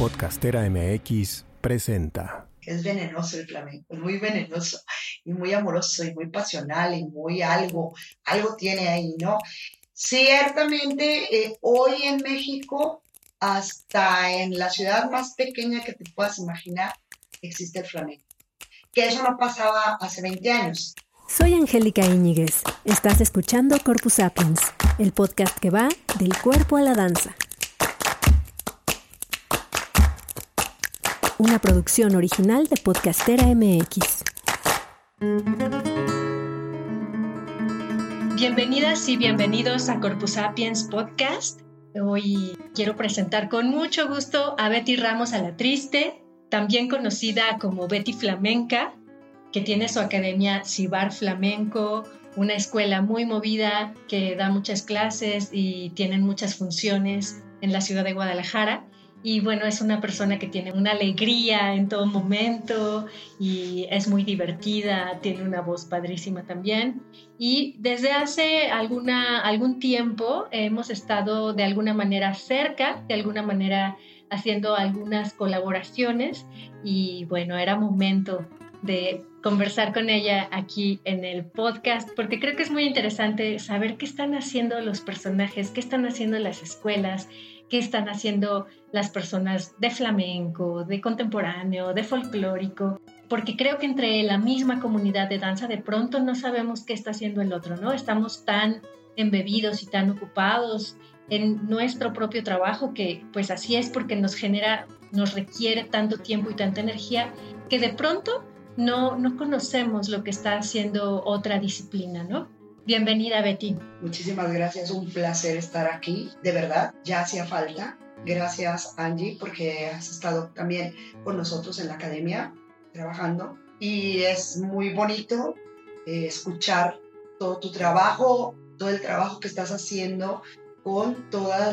Podcastera MX presenta. Es venenoso el flamenco, muy venenoso y muy amoroso y muy pasional y muy algo, algo tiene ahí, ¿no? Ciertamente, eh, hoy en México, hasta en la ciudad más pequeña que te puedas imaginar, existe el flamenco. Que eso no pasaba hace 20 años. Soy Angélica Íñiguez. Estás escuchando Corpus Sapiens, el podcast que va del cuerpo a la danza. Una producción original de Podcastera MX. Bienvenidas y bienvenidos a Corpus Sapiens Podcast. Hoy quiero presentar con mucho gusto a Betty Ramos a la Triste, también conocida como Betty Flamenca, que tiene su academia Cibar Flamenco, una escuela muy movida que da muchas clases y tienen muchas funciones en la ciudad de Guadalajara. Y bueno, es una persona que tiene una alegría en todo momento y es muy divertida, tiene una voz padrísima también. Y desde hace alguna, algún tiempo hemos estado de alguna manera cerca, de alguna manera haciendo algunas colaboraciones y bueno, era momento de conversar con ella aquí en el podcast, porque creo que es muy interesante saber qué están haciendo los personajes, qué están haciendo las escuelas, qué están haciendo las personas de flamenco, de contemporáneo, de folclórico, porque creo que entre la misma comunidad de danza de pronto no sabemos qué está haciendo el otro, ¿no? Estamos tan embebidos y tan ocupados en nuestro propio trabajo que pues así es porque nos genera, nos requiere tanto tiempo y tanta energía que de pronto no, no conocemos lo que está haciendo otra disciplina, ¿no? Bienvenida, Betty. Muchísimas gracias, un placer estar aquí, de verdad, ya hacía falta. Gracias, Angie, porque has estado también con nosotros en la academia trabajando y es muy bonito eh, escuchar todo tu trabajo, todo el trabajo que estás haciendo con todas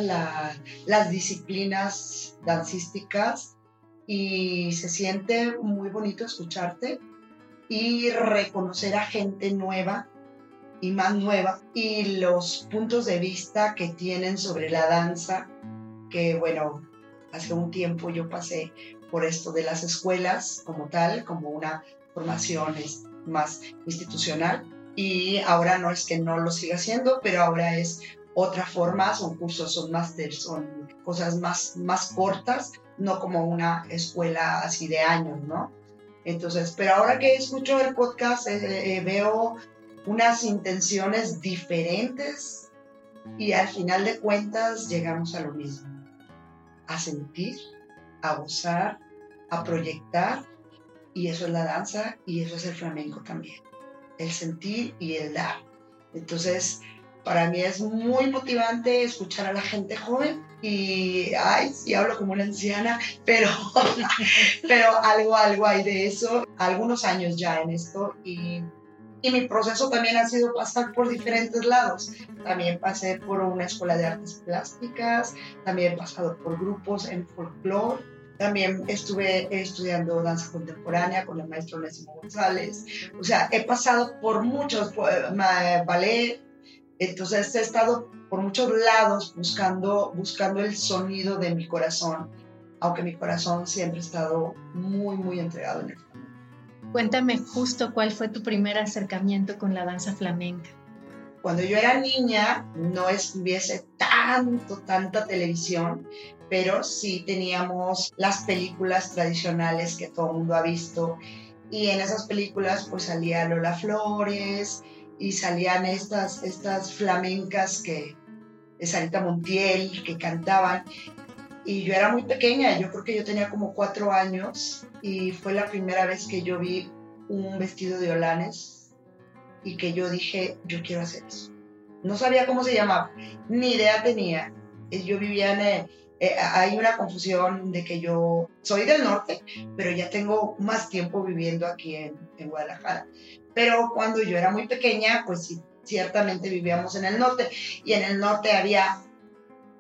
las disciplinas dancísticas y se siente muy bonito escucharte y reconocer a gente nueva y más nueva y los puntos de vista que tienen sobre la danza, que bueno, hace un tiempo yo pasé por esto de las escuelas como tal, como una formación más institucional y ahora no es que no lo siga haciendo, pero ahora es otra forma, son cursos, son másteres, son cosas más, más cortas no como una escuela así de años, ¿no? Entonces, pero ahora que escucho el podcast, eh, eh, veo unas intenciones diferentes y al final de cuentas llegamos a lo mismo, a sentir, a gozar, a proyectar, y eso es la danza y eso es el flamenco también, el sentir y el dar. Entonces, para mí es muy motivante escuchar a la gente joven y, ay, sí hablo como una anciana, pero, pero algo, algo hay de eso. Algunos años ya en esto y, y mi proceso también ha sido pasar por diferentes lados. También pasé por una escuela de artes plásticas, también he pasado por grupos en folclore. También estuve estudiando danza contemporánea con el maestro Nésimo González. O sea, he pasado por muchos, ballet, entonces he estado por muchos lados buscando, buscando el sonido de mi corazón, aunque mi corazón siempre ha estado muy, muy entregado en el. Cuéntame justo cuál fue tu primer acercamiento con la danza flamenca. Cuando yo era niña no estuviese tanto, tanta televisión, pero sí teníamos las películas tradicionales que todo el mundo ha visto y en esas películas pues salía Lola Flores, y salían estas, estas flamencas que, de Sarita Montiel, que cantaban. Y yo era muy pequeña, yo creo que yo tenía como cuatro años y fue la primera vez que yo vi un vestido de holanes y que yo dije, yo quiero hacer eso. No sabía cómo se llamaba, ni idea tenía. Eh, yo vivía en... Eh, eh, hay una confusión de que yo soy del norte, pero ya tengo más tiempo viviendo aquí en, en Guadalajara pero cuando yo era muy pequeña, pues sí, ciertamente vivíamos en el norte y en el norte había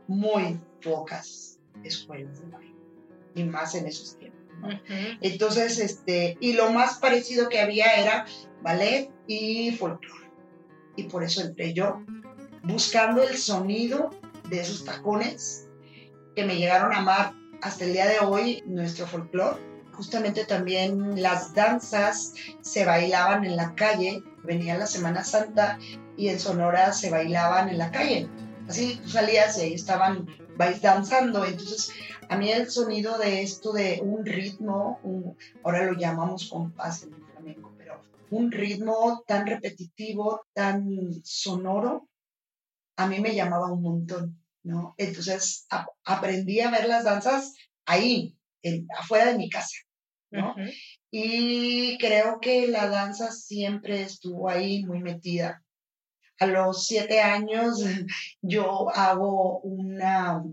muy pocas escuelas de baile y más en esos tiempos. Entonces, este, y lo más parecido que había era ballet y folclore. Y por eso entré yo buscando el sonido de esos tacones que me llegaron a amar hasta el día de hoy nuestro folclore. Justamente también las danzas se bailaban en la calle, venía la Semana Santa y en Sonora se bailaban en la calle. Así tú salías y ahí estaban danzando. Entonces, a mí el sonido de esto de un ritmo, ahora lo llamamos compás en el flamenco, pero un ritmo tan repetitivo, tan sonoro, a mí me llamaba un montón, ¿no? Entonces aprendí a ver las danzas ahí, afuera de mi casa, ¿no? Y creo que la danza siempre estuvo ahí muy metida. A los siete años yo hago una,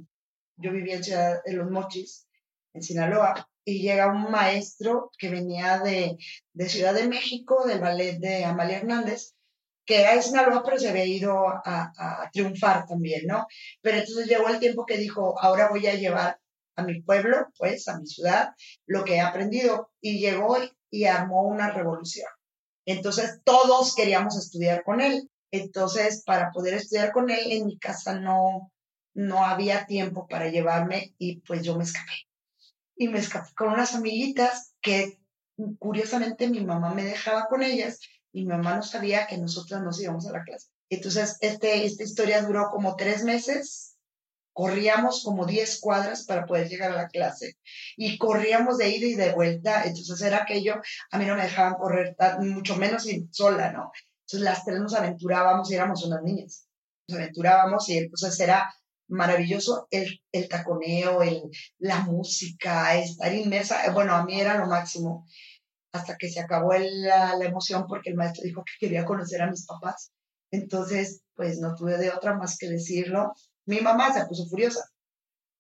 yo vivía en Ciudad de los Mochis, en Sinaloa, y llega un maestro que venía de, de Ciudad de México, del ballet de Amalia Hernández, que era de Sinaloa, pero se había ido a, a, triunfar también, ¿no? Pero entonces llegó el tiempo que dijo, ahora voy a llevar a mi pueblo, pues, a mi ciudad, lo que he aprendido. Y llegó y armó una revolución. Entonces todos queríamos estudiar con él. Entonces, para poder estudiar con él, en mi casa no, no había tiempo para llevarme y pues yo me escapé. Y me escapé con unas amiguitas que curiosamente mi mamá me dejaba con ellas y mi mamá no sabía que nosotras nos íbamos a la clase. Entonces, este, esta historia duró como tres meses. Corríamos como diez cuadras para poder llegar a la clase y corríamos de ida y de vuelta. Entonces era aquello, a mí no me dejaban correr mucho menos sola, ¿no? Entonces las tres nos aventurábamos y éramos unas niñas. Nos aventurábamos y entonces era maravilloso el, el taconeo, el, la música, estar inmersa. Bueno, a mí era lo máximo hasta que se acabó la, la, emoción porque el maestro dijo que quería conocer a mis papás. Entonces, pues no tuve de otra más que decirlo. Mi mamá se puso furiosa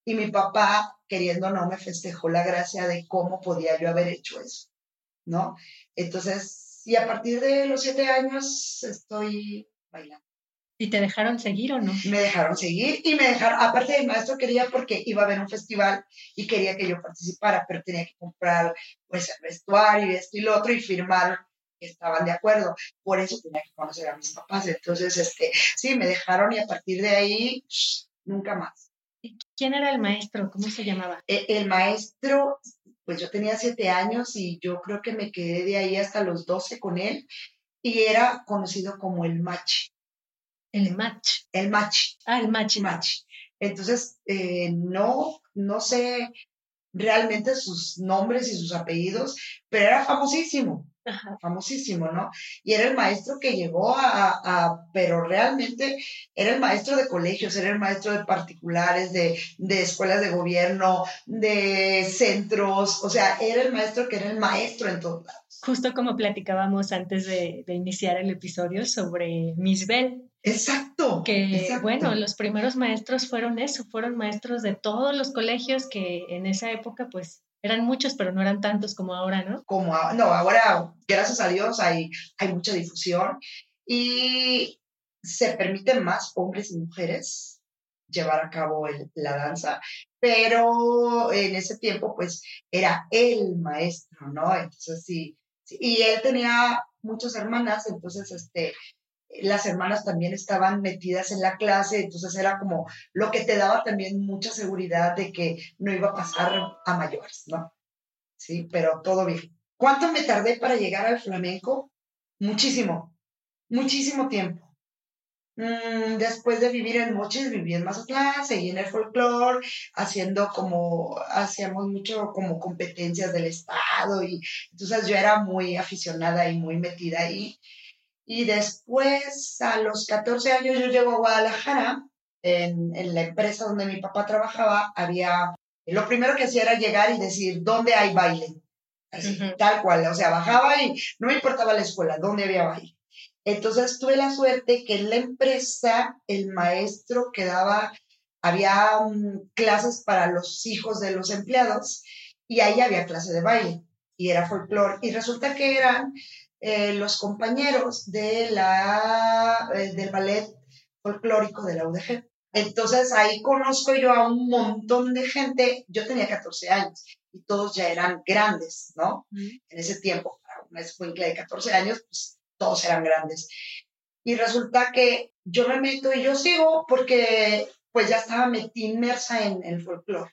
y mi papá, queriendo no, me festejó la gracia de cómo podía yo haber hecho eso, ¿no? Entonces, y a partir de los siete años estoy bailando. ¿Y te dejaron seguir o no? Me dejaron seguir y me dejaron, aparte el maestro quería porque iba a haber un festival y quería que yo participara, pero tenía que comprar pues el vestuario y esto y lo otro y firmar que estaban de acuerdo. Por eso tenía que conocer a mis papás. Entonces, este, sí, me dejaron y a partir de ahí, nunca más. ¿Quién era el maestro? ¿Cómo se llamaba? E, el, maestro, pues yo tenía siete años y yo creo que me quedé de ahí hasta los doce con él y era conocido como el machi. El match. El match. Ah, el match. Match. Entonces, eh, no, no sé realmente sus nombres y sus apellidos, pero era famosísimo, famosísimo, ¿no? Y era el maestro que llegó a, a, pero realmente era el maestro de colegios, era el maestro de particulares, de, de escuelas de gobierno, de centros, o sea, era el maestro que era el maestro en todos lados. Justo como platicábamos antes de, de iniciar el episodio sobre Miss Bell, Exacto. Que bueno, los primeros maestros fueron eso, fueron maestros de todos los colegios que en esa época pues eran muchos, pero no eran tantos como ahora, ¿no? Como no, ahora gracias a Dios hay, hay mucha difusión y se permiten más hombres y mujeres llevar a cabo la danza, pero en ese tiempo pues era el maestro, ¿no? Entonces sí, sí, y él tenía muchas hermanas, entonces este las hermanas también estaban metidas en la clase, entonces era como lo que te daba también mucha seguridad de que no iba a pasar a mayores, ¿no? Sí, pero todo bien. ¿Cuánto me tardé para llegar al flamenco? Muchísimo, muchísimo tiempo. Mm, después de vivir en Mochis, viví en Mazatlán, seguí en el folclore, haciendo como, hacíamos mucho como competencias del Estado y entonces yo era muy aficionada y muy metida ahí. Después, a los 14 años, yo llego a Guadalajara. En, en, la empresa donde mi papá trabajaba, había. Lo primero que hacía era llegar y decir, ¿dónde hay baile? Así, tal cual. O sea, bajaba y no me importaba la escuela, ¿dónde había baile? Entonces tuve la suerte que en la empresa el maestro que daba, había um, clases para los hijos de los empleados y ahí había clase de baile y era folclore. Y resulta que eran eh, los compañeros de la, eh, del ballet folclórico de la UDG. Entonces ahí conozco yo a un montón de gente, yo tenía 14 años y todos ya eran grandes, ¿no? En ese tiempo, para una escuela de 14 años, pues todos eran grandes. Y resulta que yo me meto y yo sigo porque pues ya estaba inmersa en el folclore.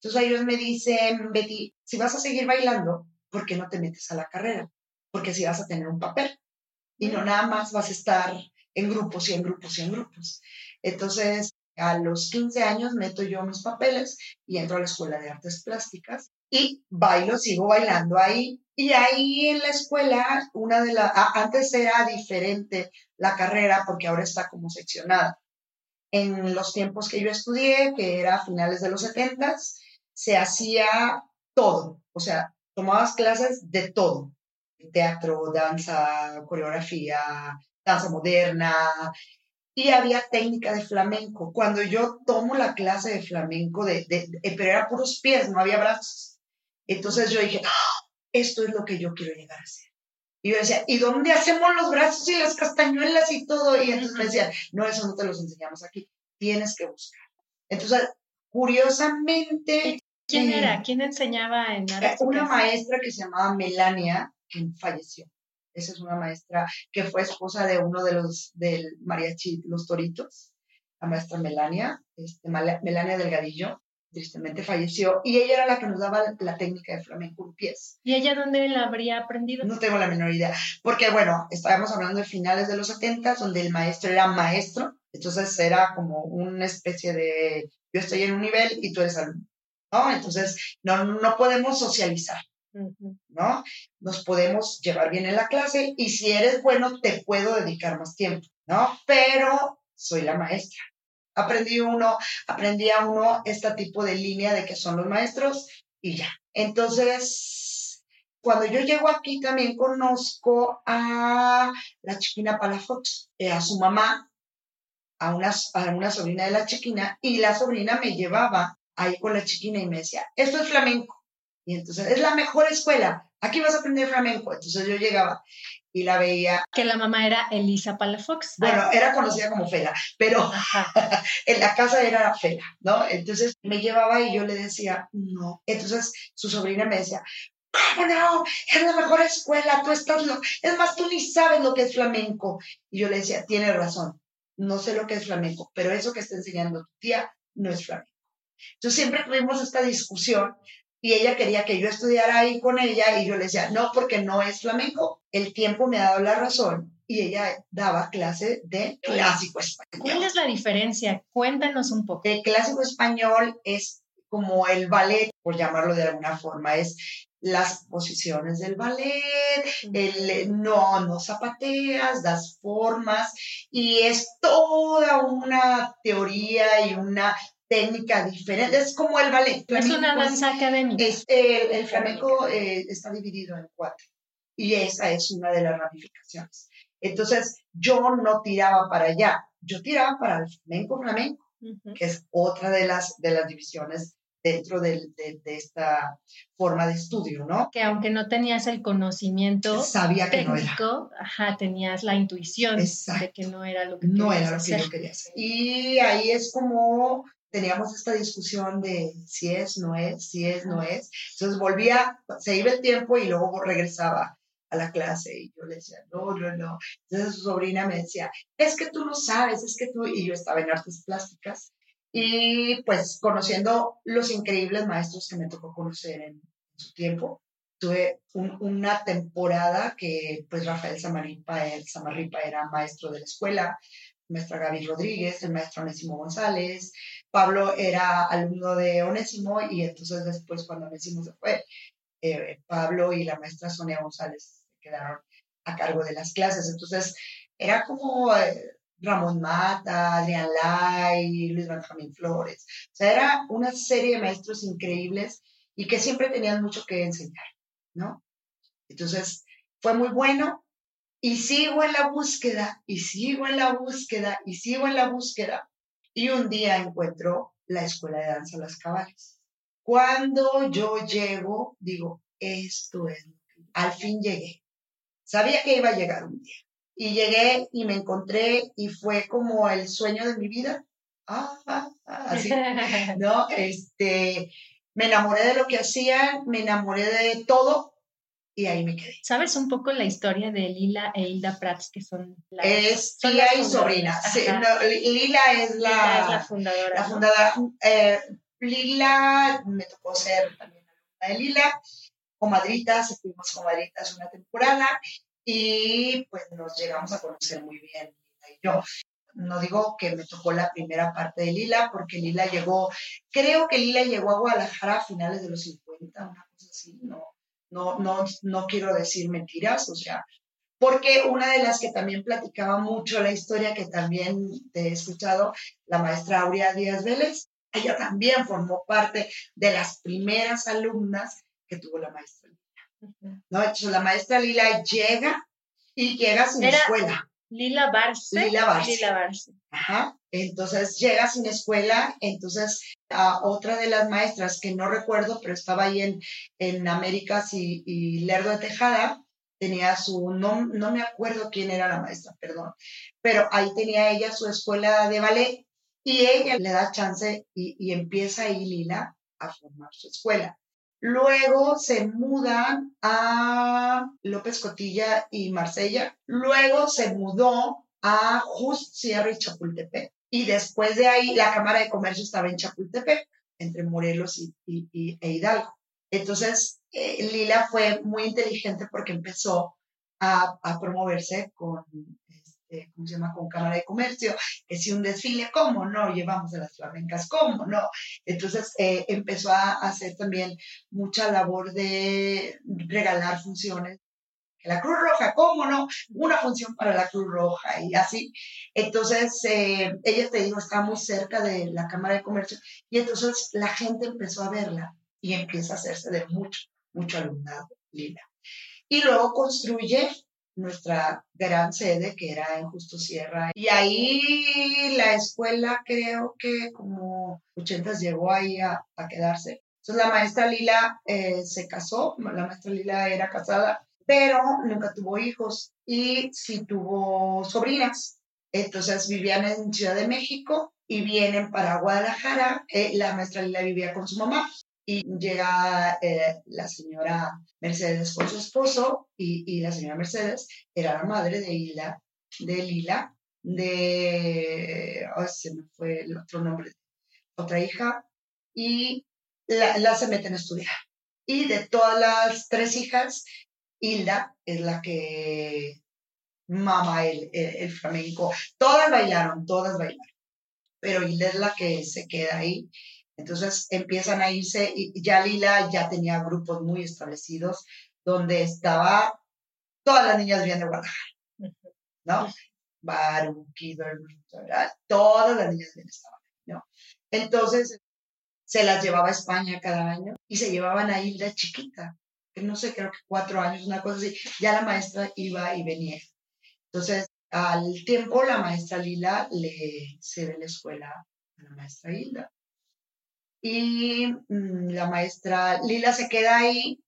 Entonces ellos me dicen, Betty, si vas a seguir bailando, ¿por qué no te metes a la carrera? Porque si vas a tener un papel y no nada más vas a estar en grupos y en grupos y en grupos. Entonces, a los 15 años meto yo mis papeles y entro a la Escuela de Artes Plásticas y bailo, sigo bailando ahí. Y ahí en la escuela, una de las, antes era diferente la carrera porque ahora está como seccionada. En los tiempos que yo estudié, que era a finales de los 70, se hacía todo, o sea, tomabas clases de todo, teatro, danza, coreografía, danza moderna, y había técnica de flamenco. Cuando yo tomo la clase de flamenco, de, pero era puros pies, no había brazos. Entonces yo dije, ¡Ah! esto es lo que yo quiero llegar a hacer. Y yo decía, ¿y dónde hacemos los brazos y las castañuelas y todo? Y entonces me decían, no, eso no te los enseñamos aquí, tienes que buscar. Entonces, curiosamente... ¿Quién eh, era? ¿Quién enseñaba en arte? Una maestra que se llamaba Melania, que falleció. Esa es una maestra que fue esposa de uno de los del mariachi Los Toritos, la maestra Melania, este, Melania Delgadillo tristemente falleció, y ella era la que nos daba la, técnica de flamenco en pies. ¿Y ella dónde la habría aprendido? No tengo la menor idea, porque bueno, estábamos hablando de finales de los 70, donde el maestro era maestro, entonces era como una especie de, yo estoy en un nivel y tú eres alumno, ¿no? Entonces, no, no podemos socializar. ¿No? Nos podemos llevar bien en la clase y si eres bueno te puedo dedicar más tiempo, ¿no? Pero soy la maestra, aprendí uno, aprendí a uno este tipo de línea de que son los maestros y ya. Entonces, cuando yo llego aquí también conozco a la chiquina Palafox, eh, a su mamá, a una, a una sobrina de la chiquina, y la sobrina me llevaba ahí con la chiquina y me decía, esto es flamenco. Y entonces, es la mejor escuela, aquí vas a aprender flamenco. Entonces yo llegaba y la veía. Que la mamá era Elisa Palafox. Bueno, era conocida como Fela, pero en la casa era Fela, ¿no? Entonces me llevaba y yo le decía, no. Entonces su sobrina me decía, ¿cómo no? Es la mejor escuela, tú estás lo... Es más, tú ni sabes lo que es flamenco. Y yo le decía, tiene razón, no sé lo que es flamenco, pero eso que está enseñando tu tía no es flamenco. Entonces siempre tuvimos esta discusión y ella quería que yo estudiara ahí con ella y yo le decía, no, porque no es flamenco. El tiempo me ha dado la razón y ella daba clase de clásico español. ¿Cuál es la diferencia? Cuéntanos un poco. El clásico español es como el ballet, por llamarlo de alguna forma, es las posiciones del ballet, el no, no zapateas, das formas y es toda una teoría y una técnica diferente, es como el ballet. Es una danza académica. el, flamenco eh, está dividido en cuatro y esa es una de las ramificaciones. Entonces, yo no tiraba para allá, yo tiraba para el flamenco flamenco, que es otra de las, de las divisiones dentro de, esta forma de estudio, ¿no? Que aunque no tenías el conocimiento Sabía que técnico, ajá, tenías la intuición de que no era lo que no era lo que yo quería hacer. Y ahí es como teníamos esta discusión de si es, no es, si es, no es. Entonces volvía, se iba el tiempo y luego regresaba a la clase y yo le decía, no, no, no. Entonces su sobrina me decía, es que tú no sabes, es que tú, y yo estaba en artes plásticas y pues conociendo los increíbles maestros que me tocó conocer en su tiempo, tuve una temporada que pues Rafael Samarripa, el era maestro de la escuela, maestra Gaby Rodríguez, el maestro Onésimo González. Pablo era alumno de Onésimo y entonces después cuando Onésimo se fue, eh, Pablo y la maestra Sonia González quedaron a cargo de las clases. Entonces era como eh, Ramón Mata, Adrián Lai, Luis Benjamín Flores. O sea, era una serie de maestros increíbles y que siempre tenían mucho que enseñar, ¿no? Entonces, fue muy bueno, y sigo en la búsqueda, y sigo en la búsqueda, y sigo en la búsqueda. Y un día encuentro la Escuela de Danza Las Cabales. Cuando yo llego, digo, esto es. Al fin llegué. Sabía que iba a llegar un día. Y llegué y me encontré y fue como el sueño de mi vida. Ah, ah, ah así. ¿No? Este, me enamoré de lo que hacían, me enamoré de todo y ahí me quedé. ¿Sabes un poco la historia de Lila e Hilda Prats, que son las Es tía y sobrina. Lila es la, fundadora. La fundadora. Eh, Lila, me tocó ser también alumna de Lila, comadritas, fuimos comadritas una temporada y pues nos llegamos a conocer muy bien, Lila y yo. No digo que me tocó la primera parte de Lila, porque Lila llegó, creo que Lila llegó a Guadalajara a finales de los 50, una cosa así, no, no, no, no quiero decir mentiras, o sea, porque una de las que también platicaba mucho la historia, que también te he escuchado, la maestra Aurea Díaz Vélez, ella también formó parte de las primeras alumnas que tuvo la maestra Lila. ¿no? Entonces la maestra Lila llega y llega sin escuela. Lila Barce. Lila Barce. Ajá. Entonces llega sin escuela, entonces a otra de las maestras que no recuerdo, pero estaba ahí en, en Américas y, Lerdo de Tejada, tenía su, no, no me acuerdo quién era la maestra, perdón, pero ahí tenía ella su escuela de ballet y ella le da chance y, y empieza ahí Lila a formar su escuela. Luego se mudan a López Cotilla y Marsella. Luego se mudó a Just Sierra y Chapultepec. Y después de ahí, la Cámara de Comercio estaba en Chapultepec, entre Morelos y, y, e Hidalgo. Entonces, eh, Lila fue muy inteligente porque empezó a, a promoverse con este, ¿cómo se llama?, con Cámara de Comercio, que un desfile, ¿cómo no? Llevamos a las flamencas, ¿cómo no? Entonces eh, empezó a hacer también mucha labor de regalar funciones. La Cruz Roja, ¿cómo no? Una función para la Cruz Roja y así. Entonces, eh, ella, te digo, está muy cerca de la Cámara de Comercio y entonces la gente empezó a verla y empieza a hacerse de mucho, mucho alumnado, Lila. Y luego construye nuestra gran sede, que era en Justo Sierra. Y ahí la escuela creo que como 80 llegó ahí a, quedarse. Entonces la maestra Lila eh, se casó, la maestra Lila era casada, pero nunca tuvo hijos y sí tuvo sobrinas. Entonces vivían en Ciudad de México y vienen para Guadalajara. Eh, la maestra Lila vivía con su mamá y llega eh, la señora Mercedes con su esposo y, la señora Mercedes era la madre de Lila, de Lila, de, se me fue el otro nombre, otra hija, y la, se meten a estudiar. Y de todas las tres hijas, Hilda es la que mama el, el flamenco. Todas bailaron, todas bailaron, pero Hilda es la que se queda ahí entonces empiezan a irse y ya Lila ya tenía grupos muy establecidos donde estaba, todas las niñas bien de Guadalajara, ¿no? Baruki, todas las niñas bien estaban, ¿no? Entonces se las llevaba a España cada año y se llevaban a Hilda chiquita, no sé, creo que cuatro años, una cosa así, ya la maestra iba y venía. Entonces, al tiempo la maestra Lila le cede la escuela a la maestra Hilda y mm, la maestra Lila se queda ahí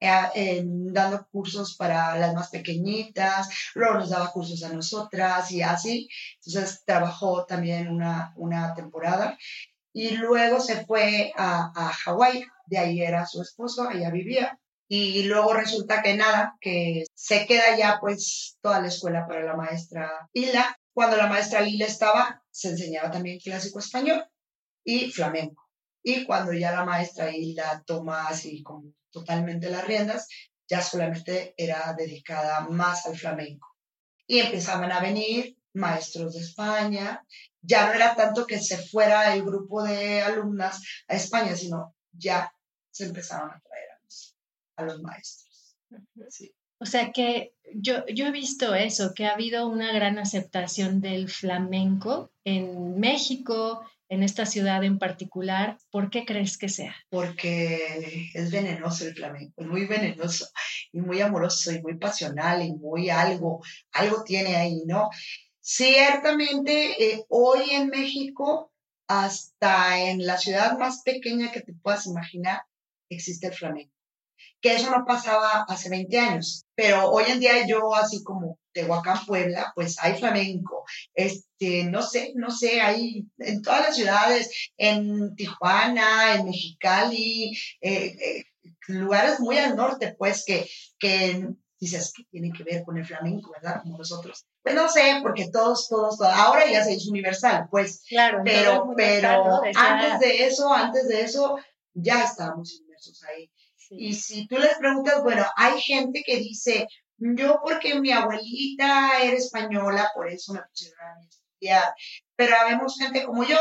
eh, dando cursos para las más pequeñitas, luego nos daba cursos a nosotras y así. Entonces trabajó también una, una temporada y luego se fue a, a Hawái, de ahí era su esposo, allá vivía. Y luego resulta que nada, que se queda ya pues toda la escuela para la maestra Lila. Cuando la maestra Lila estaba, se enseñaba también clásico español y flamenco. Y cuando ya la maestra Hilda toma así como totalmente las riendas, ya solamente era dedicada más al flamenco. Y empezaban a venir maestros de España. Ya no era tanto que se fuera el grupo de alumnas a España, sino ya se empezaron a traer a los, maestros. O sea que yo, yo he visto eso, que ha habido una gran aceptación del flamenco en México, en esta ciudad en particular, ¿por qué crees que sea? Porque es venenoso el flamenco, es muy venenoso y muy amoroso y muy pasional y muy algo, algo tiene ahí, ¿no? Ciertamente, eh, hoy en México, hasta en la ciudad más pequeña que te puedas imaginar, existe el flamenco que eso no pasaba hace 20 años, pero hoy en día yo así como Tehuacán, Puebla, pues hay flamenco, este, no sé, no sé, hay en todas las ciudades, en Tijuana, en Mexicali, eh, eh, lugares muy al norte, pues que, que dices, ¿qué tiene que ver con el flamenco, verdad? Como nosotros. Pues no sé, porque todos, todos, todos ahora ya se hizo universal, pues. Claro, pero, pero antes de eso, antes de eso, ya estábamos inmersos ahí. Y si tú les preguntas, bueno, hay gente que dice, yo porque mi abuelita era española, por eso me pusieron a estudiar, pero habemos gente como yo,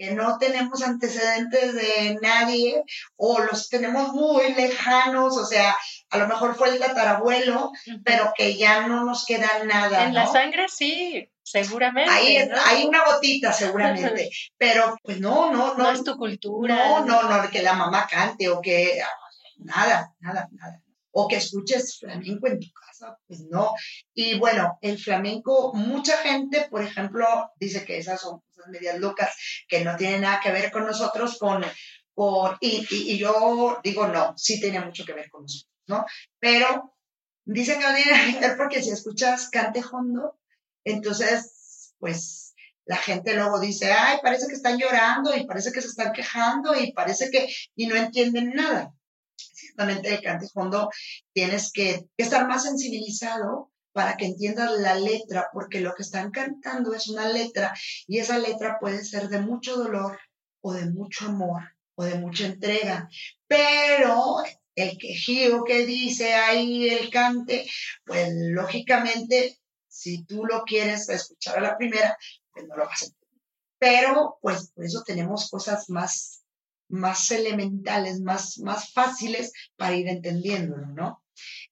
que no tenemos antecedentes de nadie o los tenemos muy lejanos, o sea, a lo mejor fue el tatarabuelo, pero que ya no nos queda nada. En la sangre sí, seguramente. Ahí hay una gotita seguramente, pero pues no, no, no. No es tu cultura. No, no, no, que la mamá cante o que nada, nada, nada. O que escuches flamenco en tu casa, pues no. Y bueno, el flamenco, mucha gente, por ejemplo, dice que esas son cosas medias locas, que no tienen nada que ver con nosotros, con, con y, y, yo digo, no, sí tiene mucho que ver con nosotros, ¿no? Pero dicen que no tiene que ver porque si escuchas cante hondo, entonces, pues la gente luego dice, ay, parece que están llorando y parece que se están quejando y parece que, y no entienden nada ciertamente el cante fondo tienes que, estar más sensibilizado para que entiendas la letra, porque lo que están cantando es una letra y esa letra puede ser de mucho dolor o de mucho amor o de mucha entrega, pero el quejío que dice ahí el cante, pues lógicamente, si tú lo quieres escuchar a la primera, pues no lo vas a entender. Pero pues por eso tenemos cosas más más elementales, más, más fáciles para ir entendiéndolo, ¿no?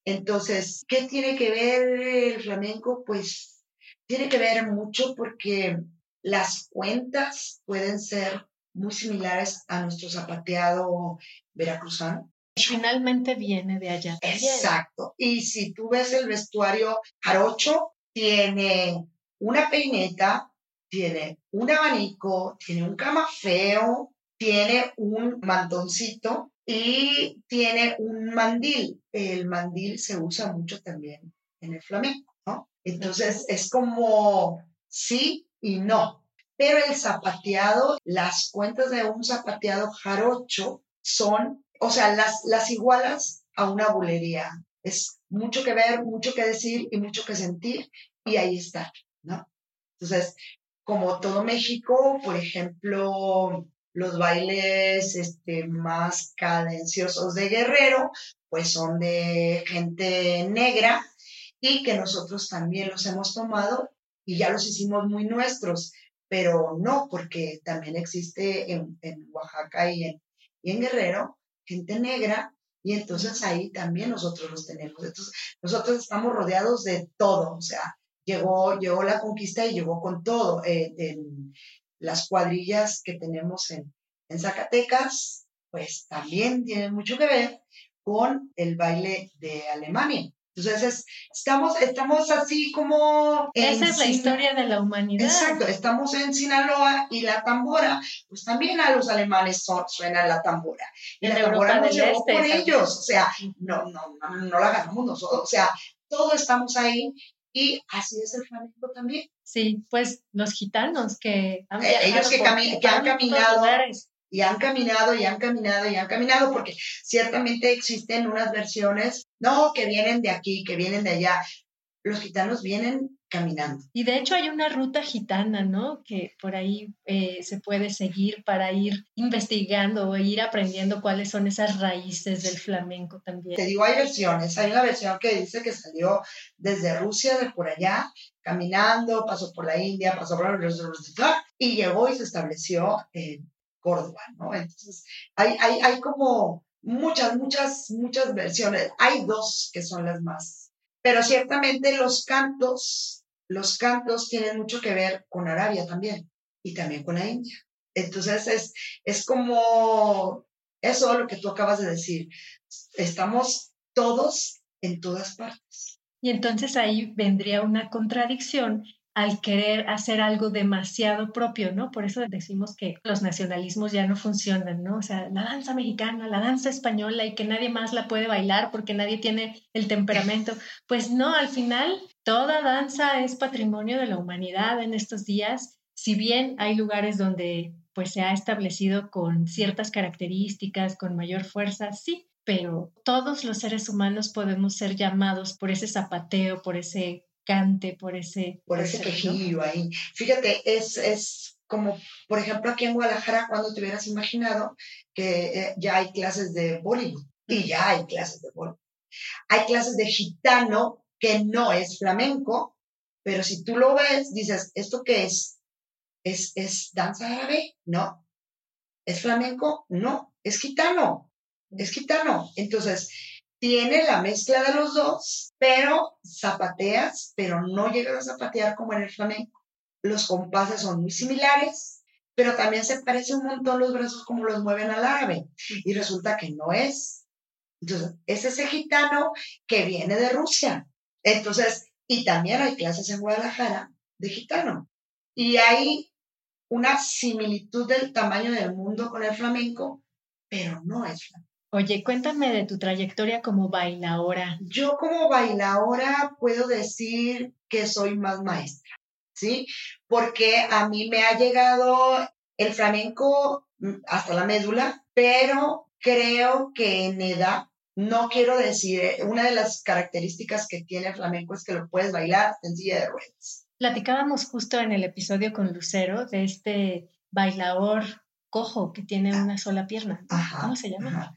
Entonces, ¿qué tiene que ver el flamenco? Pues tiene que ver mucho porque las cuentas pueden ser muy similares a nuestro zapateado veracruzano. Finalmente viene de allá. Exacto. Y si tú ves el vestuario jarocho, tiene una peineta, tiene un abanico, tiene un camafeo, tiene un mantoncito y tiene un mandil. El mandil se usa mucho también en el flamenco, ¿no? Entonces es como sí y no. Pero el zapateado, las cuentas de un zapateado jarocho son, o sea, las, las igualas a una bulería. Es mucho que ver, mucho que decir y mucho que sentir y ahí está, ¿no? Entonces, como todo México, por ejemplo, los bailes este, más cadenciosos de Guerrero, pues son de gente negra y que nosotros también los hemos tomado y ya los hicimos muy nuestros, pero no, porque también existe en, Oaxaca y en, y en Guerrero gente negra y entonces ahí también nosotros los tenemos. Entonces, nosotros estamos rodeados de todo, o sea, llegó, llegó la conquista y llegó con todo. Eh, en, las cuadrillas que tenemos en, Zacatecas, pues también tienen mucho que ver con el baile de Alemania. Entonces, estamos, estamos así como... Esa es la historia de la humanidad. Exacto, estamos en Sinaloa y la tambora, pues también a los alemanes suena la tambora. Y la tambora nos llevó por ellos, o sea, no, no, no, no la ganamos nosotros, o sea, todos estamos ahí y así es el flamenco también. Sí, pues los gitanos que han eh, Ellos que, que han caminado y han caminado y han caminado y han caminado, porque ciertamente existen unas versiones, no, que vienen de aquí, que vienen de allá. Los gitanos vienen caminando. Y de hecho hay una ruta gitana, ¿no? Que por ahí eh, se puede seguir para ir investigando o ir aprendiendo cuáles son esas raíces del flamenco también. Te digo, hay versiones. Hay una versión que dice que salió desde Rusia, de por allá, caminando, pasó por la India, pasó por y llegó y se estableció en Córdoba, ¿no? Entonces, hay, hay, hay como muchas, muchas, muchas versiones. Hay dos que son las más pero ciertamente los cantos, los cantos tienen mucho que ver con Arabia también y también con la India. Entonces es, es como eso lo que tú acabas de decir. Estamos todos en todas partes. Y entonces ahí vendría una contradicción al querer hacer algo demasiado propio, ¿no? Por eso decimos que los nacionalismos ya no funcionan, ¿no? O sea, la danza mexicana, la danza española y que nadie más la puede bailar porque nadie tiene el temperamento. Pues no, al final toda danza es patrimonio de la humanidad en estos días. Si bien hay lugares donde pues se ha establecido con ciertas características, con mayor fuerza, sí, pero todos los seres humanos podemos ser llamados por ese zapateo, por ese cante, por ese... Por ese quejillo ahí. Fíjate, es, es como, por ejemplo, aquí en Guadalajara, cuando te hubieras imaginado que eh, ya hay clases de Bollywood, y ya hay clases de Bollywood. Hay clases de gitano que no es flamenco, pero si tú lo ves, dices, ¿esto qué es? ¿Es, es danza árabe? No. ¿Es flamenco? No. Es gitano. Es gitano. Entonces, tiene la mezcla de los dos, pero zapateas, pero no llegas a zapatear como en el flamenco. Los compases son muy similares, pero también se parece un montón los brazos como los mueven al árabe. Y resulta que no es. Entonces, es ese gitano que viene de Rusia. Entonces, y también hay clases en Guadalajara de gitano. Y hay una similitud del tamaño del mundo con el flamenco, pero no es flamenco. Oye, cuéntame de tu trayectoria como bailaora. Yo como bailaora puedo decir que soy más maestra, ¿sí? Porque a mí me ha llegado el flamenco mm, hasta la médula, pero creo que en edad, no quiero decir, eh, una de las características que tiene el flamenco es que lo puedes bailar en silla de ruedas. Platicábamos justo en el episodio con Lucero de este bailador cojo que tiene ah. una sola pierna. ¿Cómo se llama?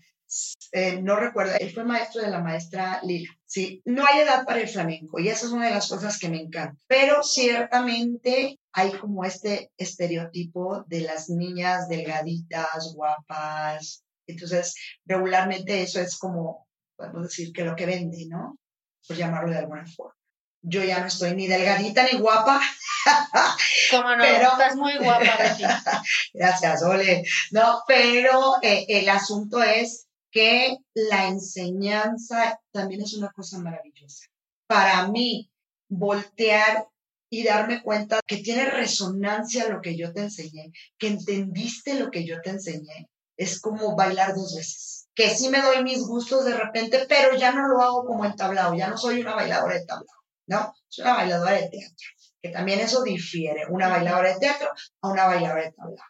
Eh, no recuerdo, él fue maestro de la maestra Lila. Sí, no hay edad para el flamenco y esa es una de las cosas que me encanta. Pero ciertamente hay como este estereotipo de las niñas delgaditas, guapas. Entonces, regularmente eso es como, podemos decir que lo que vende, ¿no? Por llamarlo de alguna forma. Yo ya no estoy ni delgadita ni guapa. Como no, pero, estás muy guapa. Gracias, Ole. No, pero eh, el asunto es que la enseñanza también es una cosa maravillosa. Para mí, voltear y darme cuenta que tiene resonancia lo que yo te enseñé, que entendiste lo que yo te enseñé, es como bailar dos veces. Que sí me doy mis gustos de repente, pero ya no lo hago como en tablao, ya no soy una bailadora de tablao, ¿no? Soy una bailadora de teatro, que también eso difiere, una bailadora de teatro a una bailadora de tablao.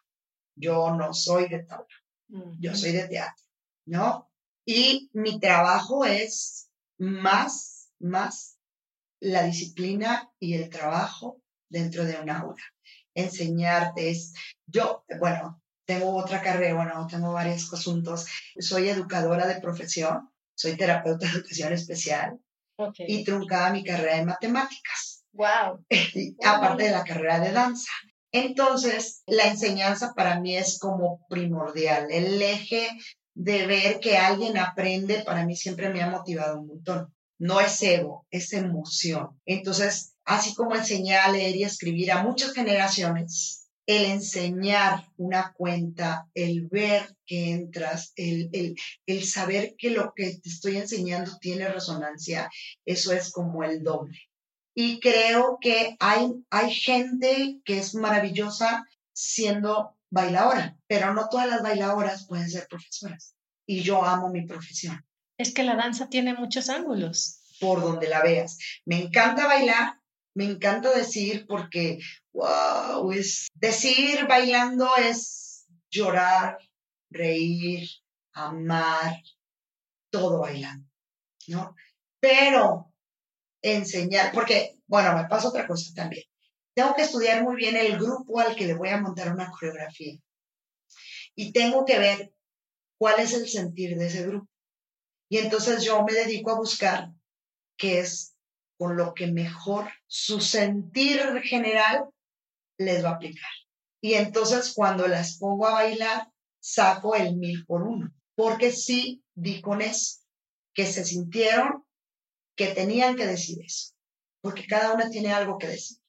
Yo no soy de tablao, yo soy de teatro. ¿No? Y mi trabajo es más, más la disciplina y el trabajo dentro de una aula. Enseñarte es, yo, bueno, tengo otra carrera, bueno, tengo varios asuntos. Soy educadora de profesión, soy terapeuta de educación especial y truncada mi carrera de matemáticas. Wow. aparte de la carrera de danza. Entonces, la enseñanza para mí es como primordial. El eje de ver que alguien aprende, para mí siempre me ha motivado un montón. No es ego, es emoción. Entonces, así como enseñé a leer y escribir a muchas generaciones, el enseñar una cuenta, el ver que entras, el, el, el, saber que lo que te estoy enseñando tiene resonancia, eso es como el doble. Y creo que hay, hay gente que es maravillosa siendo bailadora, pero no todas las bailadoras pueden ser profesoras. Y yo amo mi profesión. Es que la danza tiene muchos ángulos. Por donde la veas. Me encanta bailar, me encanta decir porque, wow, es decir bailando es llorar, reír, amar, todo bailando, ¿no? Pero enseñar, porque, bueno, me pasa otra cosa también tengo que estudiar muy bien el grupo al que le voy a montar una coreografía. Y tengo que ver cuál es el sentir de ese grupo. Y entonces yo me dedico a buscar qué es con lo que mejor su sentir general les va a aplicar. Y entonces cuando las pongo a bailar, saco el mil por uno. Porque sí di con eso, que se sintieron que tenían que decir eso. Porque cada una tiene algo que decir.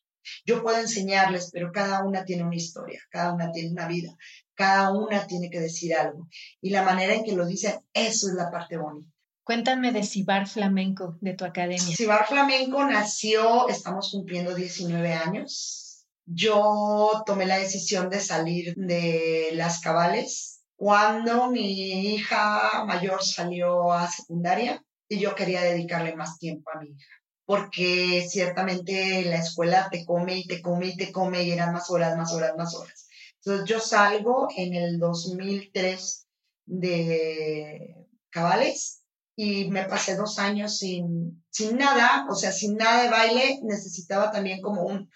Yo puedo enseñarles, pero cada una tiene una historia, cada una tiene una vida, cada una tiene que decir algo. Y la manera en que lo dicen, eso es la parte bonita. Cuéntame de Cibar Flamenco, de tu academia. Cibar Flamenco nació, estamos cumpliendo 19 años. Yo tomé la decisión de salir de las cabales cuando mi hija mayor salió a secundaria y yo quería dedicarle más tiempo a mi hija porque ciertamente la escuela te come y te come y te come y eran más horas, más horas, más horas. Entonces yo salgo en el 2003 de cabales y me pasé dos años sin, sin nada, o sea, sin nada de baile, necesitaba también como un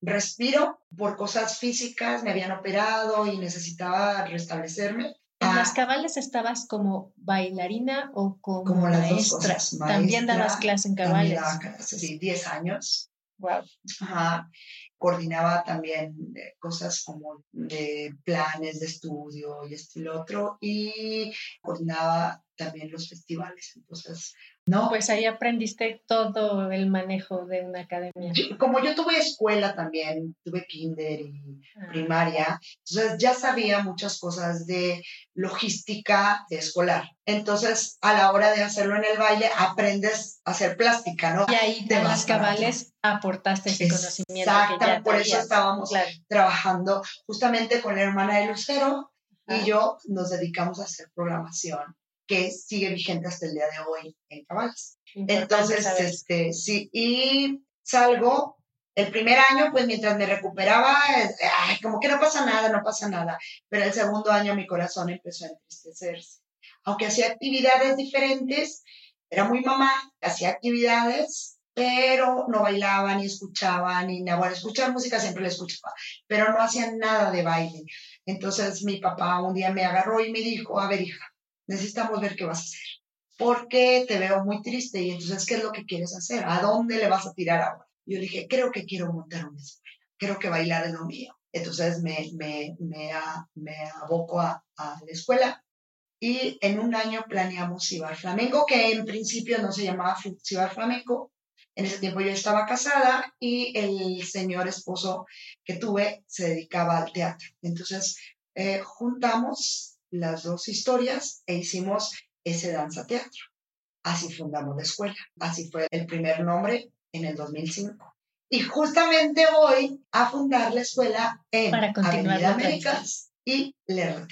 respiro por cosas físicas, me habían operado y necesitaba restablecerme. ¿En las ah. cabales estabas como bailarina o como, maestra? También dabas clase en cabales. Sí, 10 años. Wow. Ajá. Coordinaba también eh, cosas como de planes de estudio y esto y lo otro. Y coordinaba también los festivales. Entonces, no. Pues ahí aprendiste todo el manejo de una academia. como yo tuve escuela también, tuve kinder y ah. primaria, entonces ya sabía muchas cosas de logística de escolar. Entonces, a la hora de hacerlo en el baile, aprendes a hacer plástica, ¿no? Y ahí de las cabales aportaste ese conocimiento. Exacto, por eso estábamos trabajando justamente con la hermana de Lucero y yo nos dedicamos a hacer programación que sigue vigente hasta el día de hoy en cabales. Entonces, este, sí, y salgo el primer año, pues mientras me recuperaba, ay, como que no pasa nada, no pasa nada. Pero el segundo año mi corazón empezó a entristecerse. Aunque hacía actividades diferentes, era muy mamá, hacía actividades, pero no bailaba, ni escuchaba, ni nada. Bueno, escuchar música siempre la escuchaba, pero no hacía nada de baile. Entonces mi papá un día me agarró y me dijo, a ver, hija, necesitamos ver qué vas a hacer. Porque te veo muy triste y entonces, ¿qué es lo que quieres hacer? ¿A dónde le vas a tirar ahora? Yo dije, creo que quiero montar una escuela, creo que bailar es lo mío. Entonces me, me, me, me aboco a, a, la escuela y en un año planeamos Cibar Flamenco, que en principio no se llamaba Cibar Flamenco. En ese tiempo yo estaba casada y el señor esposo que tuve se dedicaba al teatro. Entonces eh, juntamos las dos historias e hicimos ese danza teatro. Así fundamos la escuela. Así fue el primer nombre en el 2005. Y justamente voy a fundar la escuela en Para Avenida Américas y Le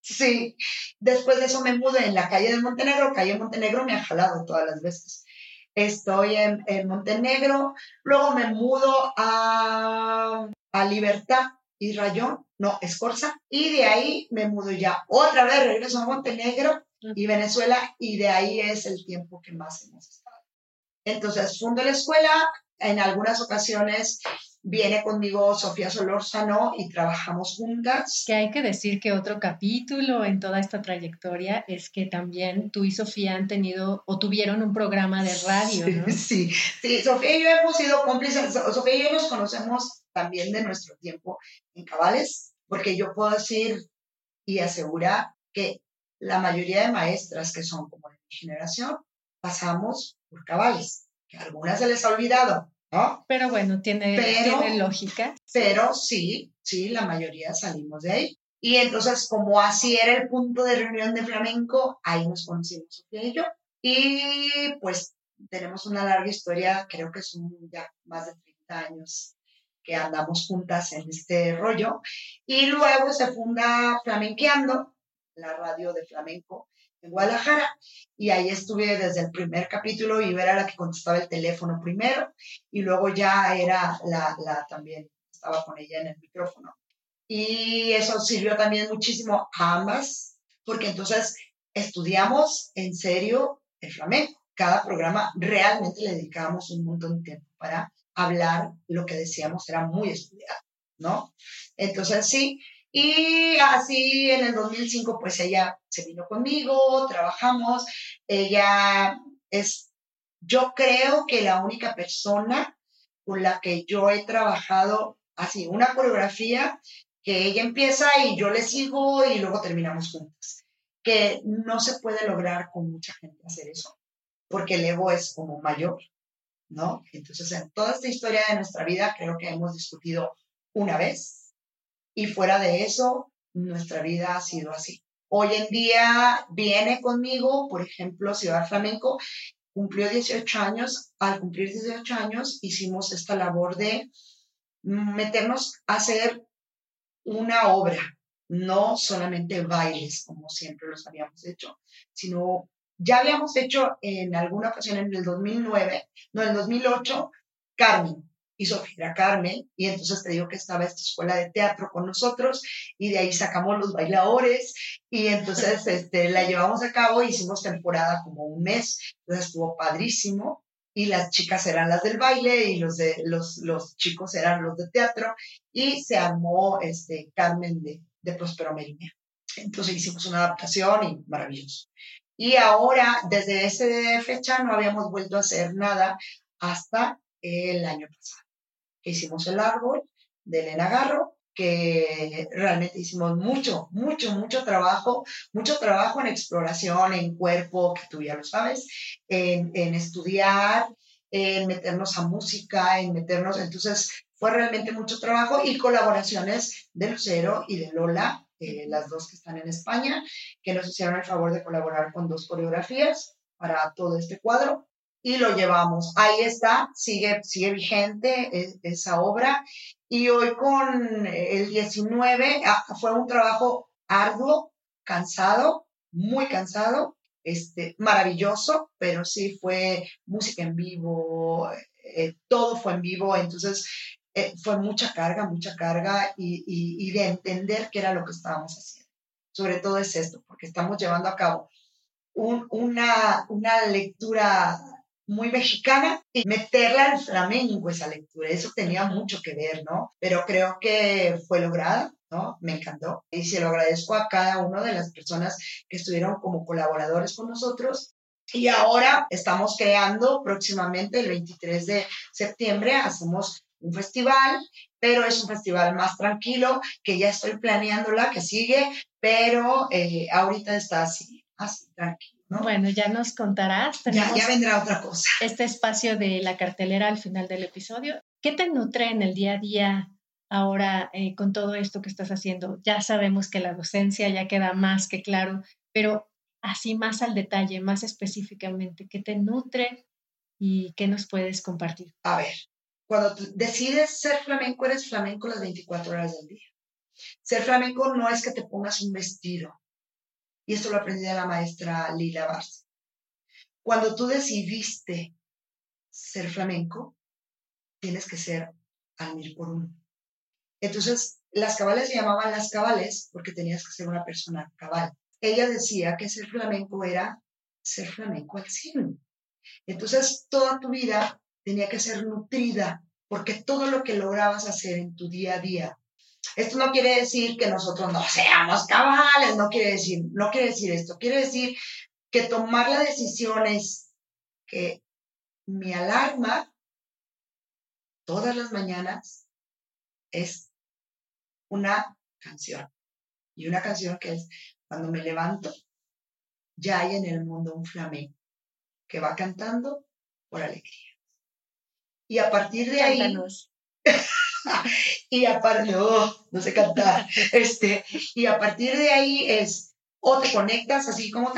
Sí, después de eso me mudé en la calle de Montenegro. Calle Montenegro me ha jalado todas las veces. Estoy en, en Montenegro, luego me mudo a, a Libertad y Rayón, no, Escorza, y de ahí me mudo ya otra vez, regreso a Montenegro y Venezuela, y de ahí es el tiempo que más hemos estado. Entonces, fundo la escuela, en algunas ocasiones viene conmigo Sofía Solórzano y trabajamos juntas. Que hay que decir que otro capítulo en toda esta trayectoria es que también tú y Sofía han tenido o tuvieron un programa de radio, ¿no? Sí, sí, Sofía y yo hemos sido cómplices, Sofía y yo nos conocemos también de nuestro tiempo en cabales, porque yo puedo decir y asegurar que la mayoría de maestras que son como de mi generación pasamos por cabales, que a algunas se les ha olvidado, ¿no? Pero bueno, tiene, tiene lógica. Pero sí, sí, la mayoría salimos de ahí. Y entonces, como así era el punto de reunión de flamenco, ahí nos conocimos Sofía y yo. Y pues tenemos una larga historia, creo que son ya más de 30 años que andamos juntas en este rollo. Y luego se funda Flamenqueando, la radio de flamenco en Guadalajara, y ahí estuve desde el primer capítulo y era la que contestaba el teléfono primero, y luego ya era la, la también, estaba con ella en el micrófono. Y eso sirvió también muchísimo a ambas, porque entonces estudiamos en serio el flamenco. Cada programa realmente le dedicábamos un montón de tiempo para hablar lo que decíamos era muy estudiado, ¿no? Entonces sí, y así en el 2005 pues ella se vino conmigo, trabajamos, ella es, yo creo que la única persona con la que yo he trabajado así, una coreografía que ella empieza y yo le sigo y luego terminamos juntas, que no se puede lograr con mucha gente hacer eso, porque el ego es como mayor, ¿no? Entonces, en toda esta historia de nuestra vida, creo que hemos discutido una vez y fuera de eso, nuestra vida ha sido así. Hoy en día viene conmigo, por ejemplo, Ciudad Flamenco, cumplió 18 años. Al cumplir 18 años, hicimos esta labor de meternos a hacer una obra, no solamente bailes, como siempre los habíamos hecho, sino ya habíamos hecho en alguna ocasión en el 2009, no, en el 2008, Carmen. y Sofía Carmen, y entonces te digo que estaba esta escuela de teatro con nosotros, y de ahí sacamos los bailadores, y entonces este, la llevamos a cabo, hicimos temporada como un mes, entonces estuvo padrísimo, y las chicas eran las del baile, y los, de, los, los chicos eran los de teatro, y se armó este, Carmen de, de Prospero Merina. Entonces hicimos una adaptación y maravilloso. Y ahora, desde esa fecha, no habíamos vuelto a hacer nada hasta el año pasado, hicimos el árbol de Elena Garro, que realmente hicimos mucho, mucho, mucho trabajo, mucho trabajo en exploración, en cuerpo, que tú ya lo sabes, en, en estudiar, en meternos a música, en meternos, entonces fue realmente mucho trabajo y colaboraciones de Lucero y de Lola, eh, las dos que están en España, que nos hicieron el favor de colaborar con dos coreografías para todo este cuadro y lo llevamos. Ahí está, sigue, sigue vigente e, esa obra. Y hoy con el 19 ah, fue un trabajo arduo, cansado, muy cansado, este, maravilloso, pero sí fue música en vivo, eh, todo fue en vivo, entonces eh, fue mucha carga, mucha carga y, y, de entender qué era lo que estábamos haciendo. Sobre todo es esto, porque estamos llevando a cabo un, una, una lectura muy mexicana y meterla al flamenco esa lectura. Eso tenía mucho que ver, ¿no? Pero creo que fue lograda, ¿no? Me encantó. Y se lo agradezco a cada una de las personas que estuvieron como colaboradores con nosotros. Y ahora estamos creando próximamente, el 23 de septiembre, hacemos un festival, pero es un festival más tranquilo, que ya estoy planeando la que sigue, pero eh, ahorita está así, así, tranquilo. Bueno, ya nos contarás. Ya, ya, vendrá otra cosa. Este espacio de la cartelera al final del episodio. ¿Qué te nutre en el día a día ahora eh, con todo esto que estás haciendo? Ya sabemos que la docencia ya queda más que claro, pero así más al detalle, más específicamente, ¿qué te nutre y qué nos puedes compartir? A ver, cuando decides ser flamenco, eres flamenco las 24 horas del día. Ser flamenco no es que te pongas un vestido, y esto lo aprendí de la maestra Lila Barça. Cuando tú decidiste ser flamenco, tienes que ser al mil por uno. Entonces, las cabales se llamaban las cabales porque tenías que ser una persona cabal. Ella decía que ser flamenco era ser flamenco al cien. Entonces, toda tu vida tenía que ser nutrida porque todo lo que lograbas hacer en tu día a día esto no quiere decir que nosotros no seamos cabales, no quiere decir, no quiere decir esto, quiere decir que tomar la decisión es que mi alarma todas las mañanas es una canción. Y una canción que es cuando me levanto, ya hay en el mundo un flamenco que va cantando por alegría. Y a partir de ahí, y aparte, no, no sé cantar, este, y a partir de ahí es, o te conectas así como,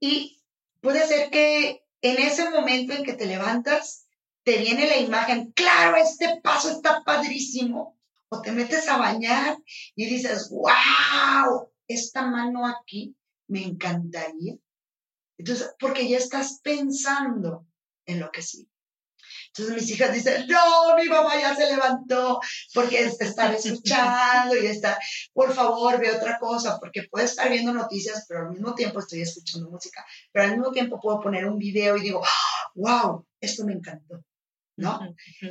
y puede ser que en ese momento en que te levantas, te viene la imagen, claro, este paso está padrísimo, o te metes a bañar y dices, wow, esta mano aquí me encantaría. Entonces, porque ya estás pensando en lo que sigue. Entonces mis hijas dicen, no, mi mamá ya se levantó porque está escuchando y está, por favor, ve otra cosa, porque puedo estar viendo noticias, pero al mismo tiempo estoy escuchando música, pero al mismo tiempo puedo poner un video y digo, wow, esto me encantó, ¿no?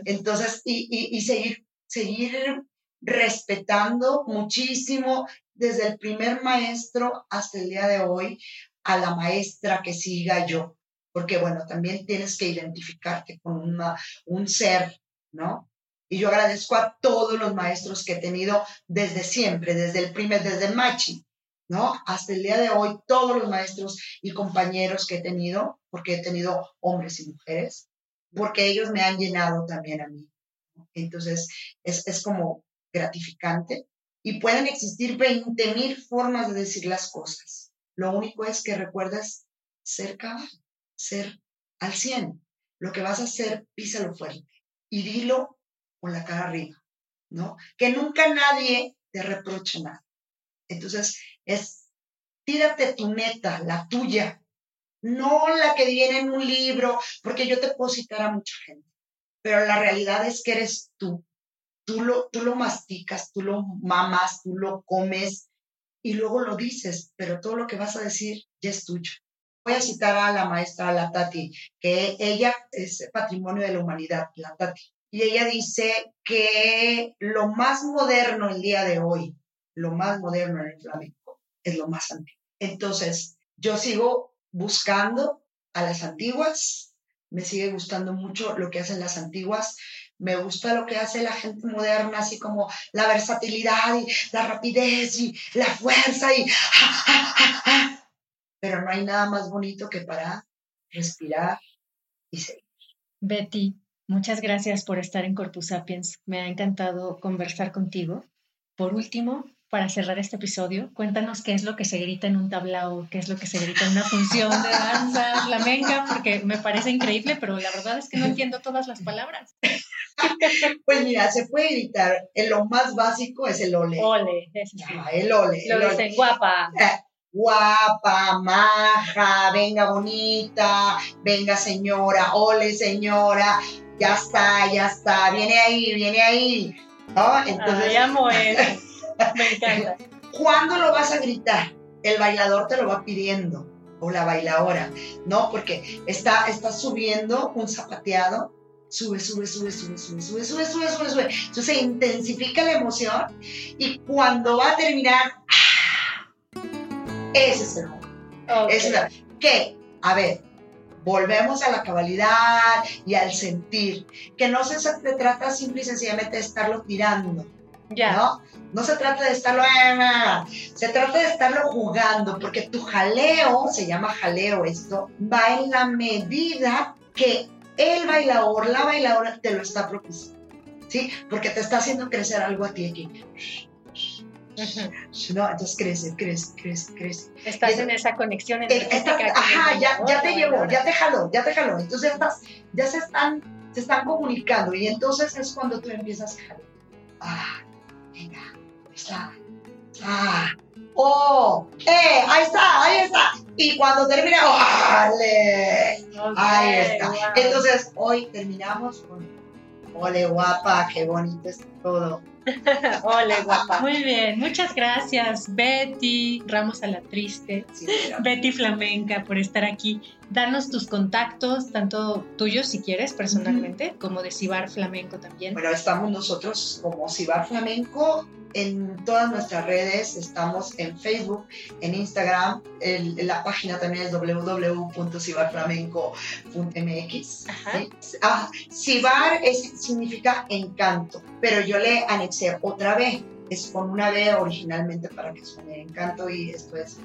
Entonces, y, y, y seguir, seguir respetando muchísimo desde el primer maestro hasta el día de hoy a la maestra que siga yo porque bueno, también tienes que identificarte con una, un ser, ¿no? Y yo agradezco a todos los maestros que he tenido desde siempre, desde el primer, desde Machi, ¿no? Hasta el día de hoy, todos los maestros y compañeros que he tenido, porque he tenido hombres y mujeres, porque ellos me han llenado también a mí. Entonces, es, es como gratificante y pueden existir 20 mil formas de decir las cosas. Lo único es que recuerdas ser cabal ser al 100. Lo que vas a hacer, písalo fuerte y dilo con la cara arriba, ¿no? Que nunca nadie te reproche nada. Entonces, es tírate tu meta, la tuya, no la que viene en un libro, porque yo te puedo citar a mucha gente, pero la realidad es que eres tú. Tú lo, tú lo masticas, tú lo mamas, tú lo comes y luego lo dices, pero todo lo que vas a decir ya es tuyo. Voy a citar a la maestra, la Tati, que ella es patrimonio de la humanidad, la Tati. Y ella dice que lo más moderno el día de hoy, lo más moderno en el flamenco, es lo más antiguo. Entonces, yo sigo buscando a las antiguas, me sigue gustando mucho lo que hacen las antiguas, me gusta lo que hace la gente moderna, así como la versatilidad y la rapidez y la fuerza y... Pero no hay nada más bonito que parar, respirar y seguir. Betty, muchas gracias por estar en Corpus Sapiens. Me ha encantado conversar contigo. Por último, para cerrar este episodio, cuéntanos qué es lo que se grita en un tablao, qué es lo que se grita en una función de danza flamenca, porque me parece increíble, pero la verdad es que no entiendo todas las palabras. Pues mira, se puede gritar, en lo más básico es el ole. Ole, el ole. Lo dicen guapa. Guapa, maja, venga bonita, venga señora, ole señora, ya está, ya está, viene ahí, viene ahí. ¿no? Entonces, Ay, amo eso. Me encanta. ¿Cuándo lo vas a gritar? El bailador te lo va pidiendo o la bailadora, ¿no? Porque está, está subiendo un zapateado, sube, sube, sube, sube, sube, sube, sube, sube, sube, sube. Entonces se intensifica la emoción y cuando va a terminar, ese es el momento. Es ¿Qué? A ver, volvemos a la cabalidad y al sentir, que no se, se trata simple y sencillamente de estarlo tirando, ¿no? No se trata de estarlo, se trata de estarlo jugando, porque tu jaleo, se llama jaleo esto, va en la medida que el bailador, la bailadora te lo está propiciando, ¿sí? Porque te está haciendo crecer algo a ti aquí. No, entonces crece, crece, crece, crece. Estás en esa conexión energética. ajá, ya, ya te llevó, ya te jaló, ya te jaló. Entonces estás, ya se están, se están comunicando y entonces es cuando tú empiezas a jalar. Ah, venga, está. Ah, oh, eh, ahí está, ahí está. Y cuando termina, ¡vale! ahí está. Entonces, hoy terminamos con Ole guapa, qué bonito es todo. Ole, guapa. Muy bien, muchas gracias, Betty Ramos a la Triste, Betty Flamenca, por estar aquí. Danos tus contactos, tanto tuyos si quieres personalmente, como de Cibar Flamenco también. Bueno, estamos nosotros como Cibar Flamenco en todas nuestras redes, estamos en Facebook, en Instagram, la página también es www.cibarflamenco.mx. Ah, Cibar significa encanto, pero yo le anexé otra vez es con una B originalmente para que suene encanto y esto es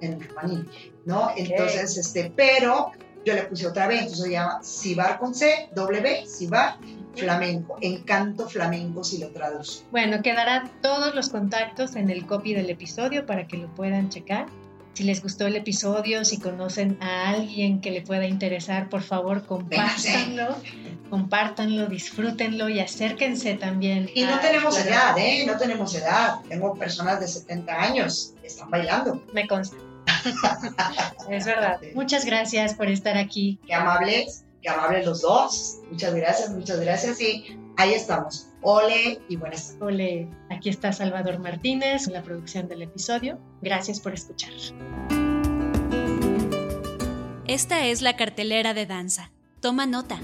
en romaní, ¿no? Entonces, este, pero yo le puse otra vez, entonces se llama Cibar con C, W, Cibar flamenco, encanto flamenco si lo traduzco. Bueno, quedará todos los contactos en el copy del episodio para que lo puedan checar. Si les gustó el episodio, si conocen a alguien que le pueda interesar, por favor, compártanlo, compártanlo, disfrútenlo y acérquense también. Y no tenemos edad, ¿eh? No tenemos edad. Tengo personas de 70 años que están bailando. Me consta. es verdad. Muchas gracias por estar aquí. Qué amables que amables los dos. Muchas gracias, muchas gracias y ahí estamos. Ole y buenas tardes. Ole, aquí está Salvador Martínez en la producción del episodio. Gracias por escuchar. Esta es la cartelera de danza. Toma nota.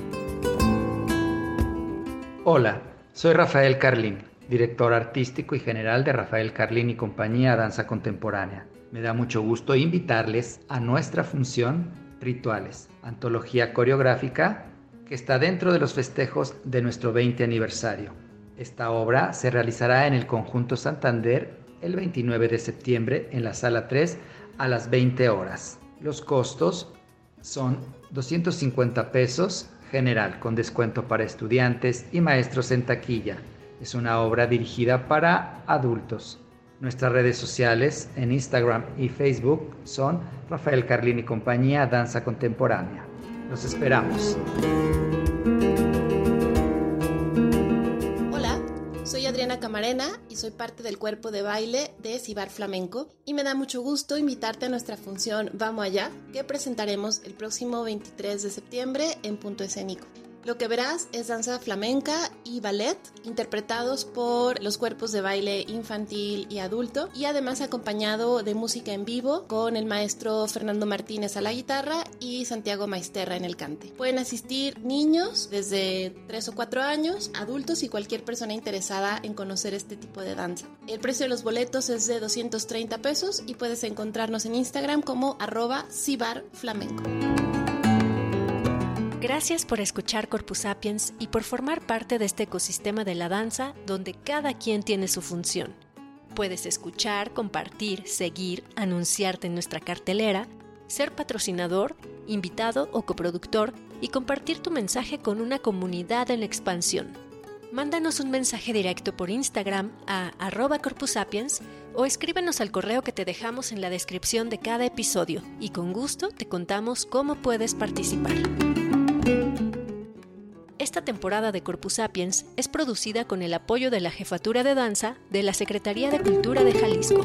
Hola, soy Rafael Carlín, director artístico y general de Rafael Carlín y compañía Danza Contemporánea. Me da mucho gusto invitarles a nuestra función Rituales, antología coreográfica que está dentro de los festejos de nuestro 20 aniversario. Esta obra se realizará en el Conjunto Santander el 29 de septiembre en la Sala 3 a las 20 horas. Los costos son 250 pesos general con descuento para estudiantes y maestros en taquilla. Es una obra dirigida para adultos. Nuestras redes sociales en Instagram y Facebook son Rafael Carlini y compañía Danza Contemporánea. Los esperamos. Camarena y soy parte del cuerpo de baile de Cibar Flamenco y me da mucho gusto invitarte a nuestra función Vamos Allá que presentaremos el próximo 23 de septiembre en Punto Escénico. Lo que verás es danza flamenca y ballet, interpretados por los cuerpos de baile infantil y adulto, y además acompañado de música en vivo con el maestro Fernando Martínez a la guitarra y Santiago Maisterra en el cante. Pueden asistir niños desde 3 o 4 años, adultos y cualquier persona interesada en conocer este tipo de danza. El precio de los boletos es de 230 pesos y puedes encontrarnos en Instagram como arroba cibarflamenco. Gracias por escuchar Corpus Sapiens y por formar parte de este ecosistema de la danza donde cada quien tiene su función. Puedes escuchar, compartir, seguir, anunciarte en nuestra cartelera, ser patrocinador, invitado o coproductor y compartir tu mensaje con una comunidad en expansión. Mándanos un mensaje directo por Instagram a arroba corpusapiens o escríbenos al correo que te dejamos en la descripción de cada episodio y con gusto te contamos cómo puedes participar. Esta temporada de Corpus Sapiens es producida con el apoyo de la Jefatura de Danza de la Secretaría de Cultura de Jalisco.